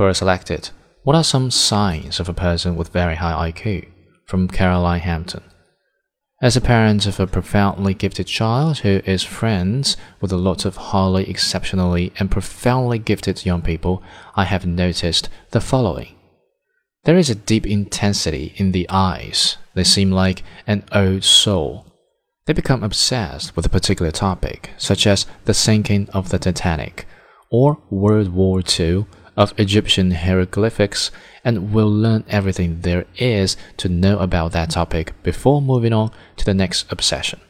Burr selected What are some signs of a person with very high IQ? from Caroline Hampton. As a parent of a profoundly gifted child who is friends with a lot of highly exceptionally and profoundly gifted young people, I have noticed the following. There is a deep intensity in the eyes. They seem like an old soul. They become obsessed with a particular topic, such as the sinking of the Titanic or World War II of Egyptian hieroglyphics and will learn everything there is to know about that topic before moving on to the next obsession.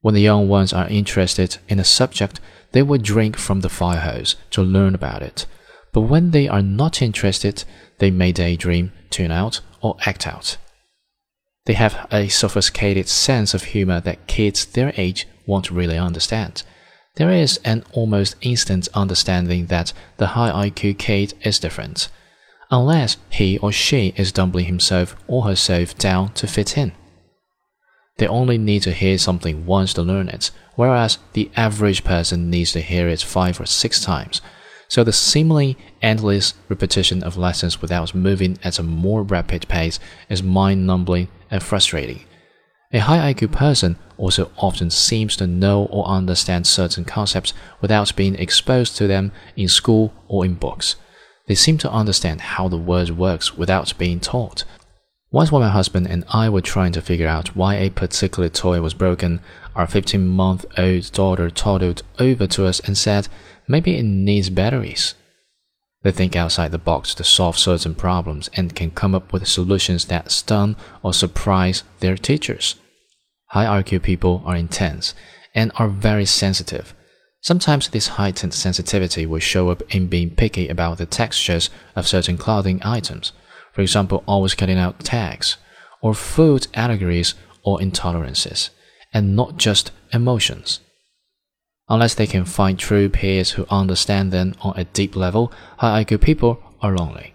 When the young ones are interested in a subject, they will drink from the fire hose to learn about it. But when they are not interested, they may daydream, tune out, or act out. They have a sophisticated sense of humor that kids their age won't really understand. There is an almost instant understanding that the high IQ kid is different, unless he or she is dumbling himself or herself down to fit in. They only need to hear something once to learn it, whereas the average person needs to hear it five or six times. So the seemingly endless repetition of lessons without moving at a more rapid pace is mind-numbing and frustrating. A high IQ person also often seems to know or understand certain concepts without being exposed to them in school or in books. They seem to understand how the world works without being taught. Once when my husband and I were trying to figure out why a particular toy was broken, our 15 month old daughter toddled over to us and said, maybe it needs batteries. They think outside the box to solve certain problems and can come up with solutions that stun or surprise their teachers. High IQ people are intense and are very sensitive. Sometimes this heightened sensitivity will show up in being picky about the textures of certain clothing items, for example, always cutting out tags, or food allergies or intolerances, and not just emotions. Unless they can find true peers who understand them on a deep level, high IQ people are lonely.